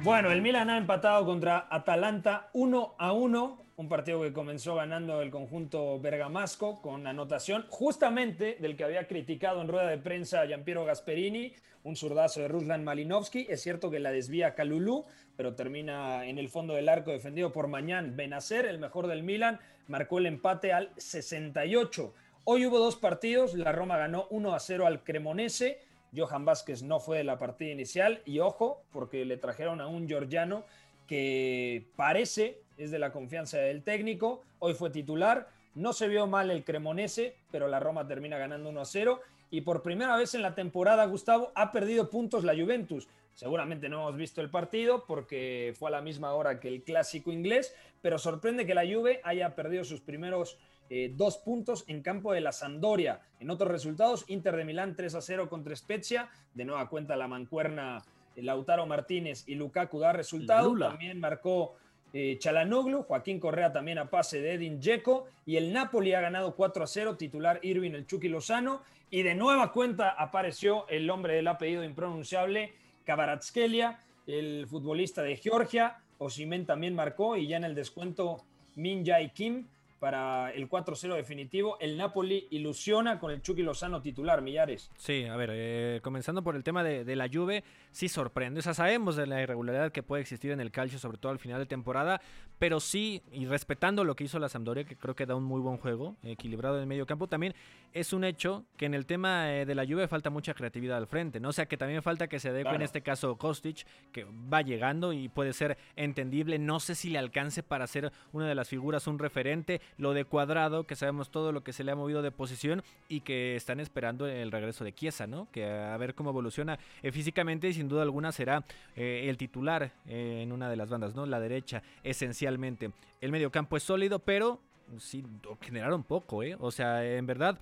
Bueno, el Milan ha empatado contra Atalanta 1 a 1, un partido que comenzó ganando el conjunto bergamasco con anotación justamente del que había criticado en rueda de prensa Giampiero Gasperini, un zurdazo de Ruslan Malinovsky. Es cierto que la desvía Calulú, pero termina en el fondo del arco defendido por Mañán Benacer, el mejor del Milan, marcó el empate al 68. Hoy hubo dos partidos, la Roma ganó 1 a 0 al Cremonese, Johan Vázquez no fue de la partida inicial y ojo, porque le trajeron a un georgiano que parece es de la confianza del técnico, hoy fue titular, no se vio mal el Cremonese, pero la Roma termina ganando 1 a 0 y por primera vez en la temporada, Gustavo, ha perdido puntos la Juventus. Seguramente no hemos visto el partido porque fue a la misma hora que el clásico inglés, pero sorprende que la Juve haya perdido sus primeros eh, dos puntos en campo de la Sampdoria. En otros resultados, Inter de Milán 3 a 0 contra Spezia. De nueva cuenta la mancuerna eh, Lautaro Martínez y Lukaku da resultado. También marcó eh, Chalanoglu, Joaquín Correa también a pase de Edin Dzeko y el Napoli ha ganado 4 a 0, titular Irving el Chucky Lozano y de nueva cuenta apareció el hombre del apellido impronunciable Kvaratskhelia, el futbolista de Georgia, Osimen también marcó y ya en el descuento Min Jae Kim para el 4-0 definitivo. El Napoli ilusiona con el Chucky Lozano titular, Millares. Sí, a ver, eh, comenzando por el tema de, de, la Juve, sí sorprende. O sea, sabemos de la irregularidad que puede existir en el calcio, sobre todo al final de temporada, pero sí, y respetando lo que hizo la Sampdoria, que creo que da un muy buen juego, equilibrado en el medio campo, también es un hecho que en el tema eh, de la Juve falta mucha creatividad al frente, ¿no? O sea, que también falta que se dé claro. en este caso Kostic, que va llegando y puede ser entendible. No sé si le alcance para ser una de las figuras, un referente. Lo de Cuadrado, que sabemos todo lo que se le ha movido de posición y que están esperando el regreso de Chiesa, ¿no? Que a ver cómo evoluciona eh, físicamente y sin duda alguna será eh, el titular eh, en una de las bandas, ¿no? La derecha, esencialmente. El mediocampo es sólido, pero sí generaron poco, ¿eh? O sea, en verdad,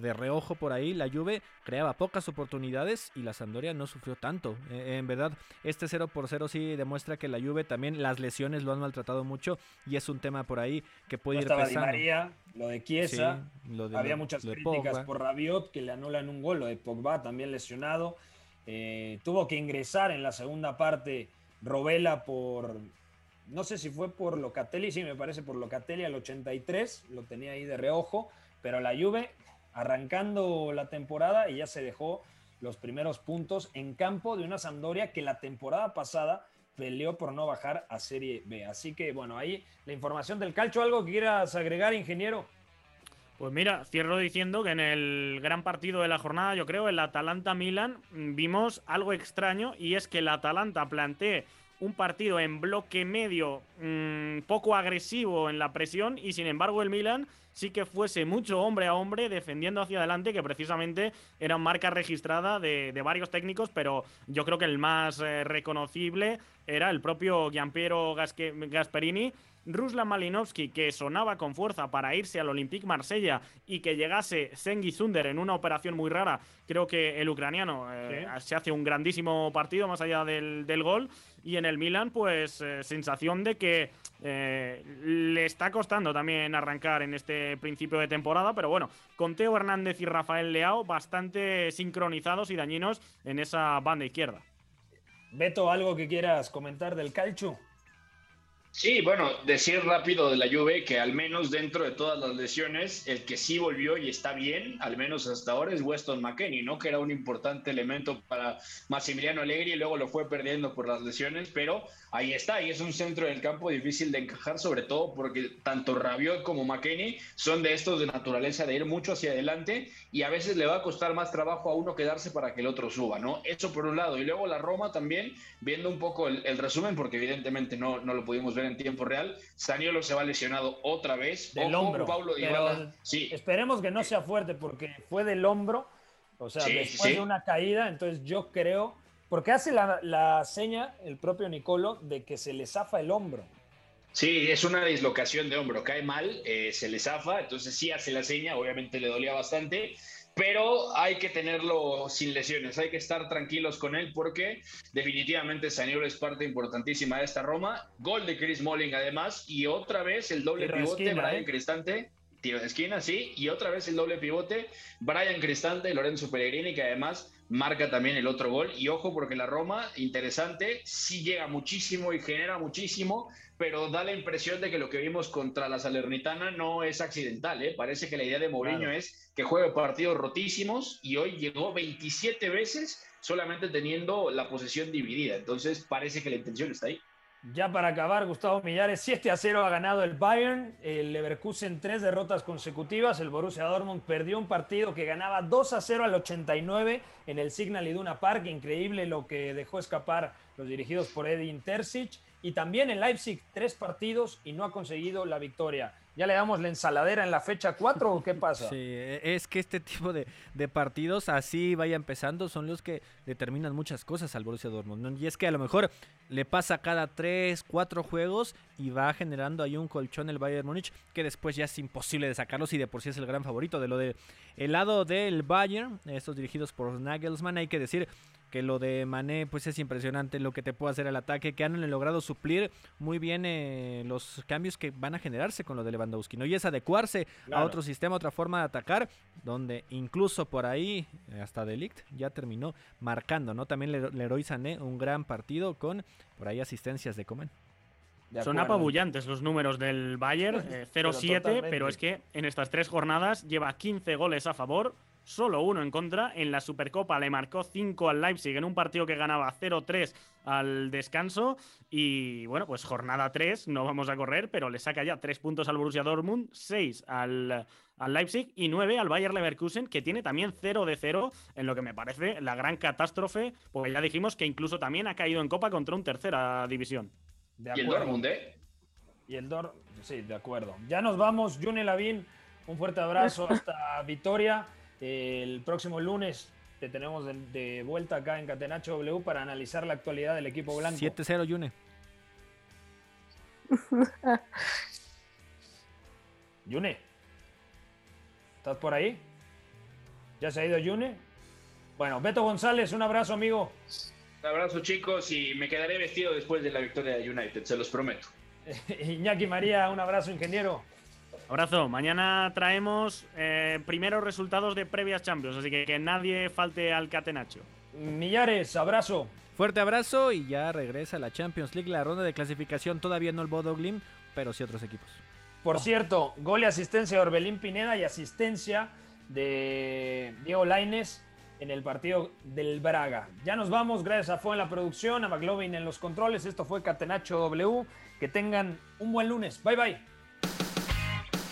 de reojo por ahí, la Juve creaba pocas oportunidades y la Sampdoria no sufrió tanto. Eh, en verdad, este 0 por 0 sí demuestra que la Juve también las lesiones lo han maltratado mucho y es un tema por ahí que puede no ir estaba pesando. Di María, lo de Chiesa, Sí, lo de- había muchas lo críticas por Rabiot que le anulan un gol, lo de Pogba también lesionado. Eh, tuvo que ingresar en la segunda parte Robela por, no sé si fue por Locatelli, sí me parece por Locatelli al 83, lo tenía ahí de reojo, pero la Juve arrancando la temporada y ya se dejó los primeros puntos en campo de una Sampdoria que la temporada pasada peleó por no bajar a Serie B. Así que bueno, ahí la información del calcio, algo que quieras agregar, ingeniero. Pues mira, cierro diciendo que en el gran partido de la jornada, yo creo, el Atalanta-Milan, mm, vimos algo extraño y es que el Atalanta plantee un partido en bloque medio mm, poco agresivo en la presión y sin embargo el Milan sí que fuese mucho hombre a hombre defendiendo hacia adelante, que precisamente era marca registrada de, varios técnicos, pero yo creo que el más eh, reconocible era el propio Giampiero Gasperini. Ruslan Malinowski, que sonaba con fuerza para irse al Olympique Marsella y que llegase Sengi Sunder en una operación muy rara, creo que el ucraniano eh, se hace un grandísimo partido más allá del, del gol. Y en el Milan, pues eh, sensación de que eh, le está costando también arrancar en este principio de temporada, pero bueno, con Teo Hernández y Rafael Leao bastante sincronizados y dañinos en esa banda izquierda. Beto, algo que quieras comentar del calcio. Sí, bueno, decir rápido de la Juve que al menos dentro de todas las lesiones, el que sí volvió y está bien, al menos hasta ahora, es Weston McKennie, ¿no? Que era un importante elemento para Massimiliano Allegri y luego lo fue perdiendo por las lesiones, pero ahí está, y es un centro del campo difícil de encajar, sobre todo porque tanto Rabiot como McKennie son de estos de naturaleza de ir mucho hacia adelante y a veces le va a costar más trabajo a uno quedarse para que el otro suba, ¿no? Eso por un lado, y luego la Roma también, viendo un poco el, resumen, porque evidentemente no, no lo pudimos ver en tiempo real, Saniolo se va lesionado otra vez. Del Ojo, hombro. Paulo Dybala, sí, Esperemos que no sea fuerte porque fue del hombro, o sea, Sí, después sí. de una caída, entonces yo creo, porque hace la, la seña el propio Nicolo de que se le zafa el hombro. Sí, es una dislocación de hombro, cae mal, eh, se le zafa, entonces sí hace la seña, obviamente le dolía bastante, pero hay que tenerlo sin lesiones, hay que estar tranquilos con él porque definitivamente Saniolo es parte importantísima de esta Roma. Gol de Chris Molling además y otra vez el doble pivote, Brian ¿eh? Cristante. Tiro de esquina, sí, y otra vez el doble pivote, Brian Cristante, Lorenzo Pellegrini, que además marca también el otro gol. Y ojo, porque la Roma, interesante, sí llega muchísimo y genera muchísimo, pero da la impresión de que lo que vimos contra la Salernitana no es accidental. ¿eh? Parece que la idea de Mourinho Claro. es que juegue partidos rotísimos y hoy llegó 27 veces solamente teniendo la posesión dividida. Entonces parece que la intención está ahí. Ya para acabar, Gustavo Millares, 7 a 0 ha ganado el Bayern, el Leverkusen tres derrotas consecutivas, el Borussia Dortmund perdió un partido que ganaba 2 a 0 al 89 en el Signal Iduna Park, increíble lo que dejó escapar los dirigidos por Edin Terzic, y también en Leipzig tres partidos y no ha conseguido la victoria. ¿Ya le damos la ensaladera en la fecha 4 o qué pasa? Sí, e- es que este tipo de, de partidos así vaya empezando son los que determinan muchas cosas al Borussia Dortmund. Y es que a lo mejor le pasa cada 3, 4 juegos y va generando ahí un colchón el Bayern Múnich que después ya es imposible de sacarlos y de por sí es el gran favorito de lo de el lado del Bayern, estos dirigidos por Nagelsmann, hay que decir que lo de Mané pues es impresionante lo que te puede hacer el ataque, que han logrado suplir muy bien eh, los cambios que van a generarse con lo de Lewandowski, ¿no? Y es adecuarse a otro sistema, otra forma de atacar, donde incluso por ahí eh, hasta Delict ya terminó marcando, ¿no? También Leroy Leroy Sané un gran partido con por ahí asistencias de Coman. De Son apabullantes los números del Bayern, eh, Pero 0-7, totalmente. pero es que en estas tres jornadas lleva 15 goles a favor, solo uno en contra. En la Supercopa le marcó 5 al Leipzig en un partido que ganaba 0-3 al descanso. Y bueno, pues jornada 3, no vamos a correr, pero le saca ya 3 puntos al Borussia Dortmund, 6 al, al Leipzig y 9 al Bayer Leverkusen, que tiene también 0 de 0, en lo que me parece la gran catástrofe, porque ya dijimos que incluso también ha caído en Copa contra un tercera división. De Y el. Dortmund, ¿eh? Y el Dor, sí, de acuerdo. Ya nos vamos, Juni Lavín, un fuerte abrazo hasta Vitoria. El próximo lunes te tenemos de, de vuelta acá en Catenacho W para analizar la actualidad del equipo blanco. 7-0, Yune. Yune, ¿estás por ahí? ¿Ya se ha ido Yune? Bueno, Beto González, un abrazo, amigo. Un abrazo, chicos, y me quedaré vestido después de la victoria de United, se los prometo. Iñaki María, un abrazo, ingeniero. Abrazo. Mañana traemos eh, primeros resultados de previas Champions, así que que nadie falte al catenacho. Millares, abrazo. Fuerte abrazo y ya regresa la Champions League, la ronda de clasificación. Todavía no el Bodo Glim, pero sí otros equipos. Por cierto, gol y asistencia de Orbelín Pineda y asistencia de Diego Laines en el partido del Braga. Ya nos vamos, gracias a Fue en la producción, a McLovin en los controles. Esto fue Catenacho W. Que tengan un buen lunes. Bye bye.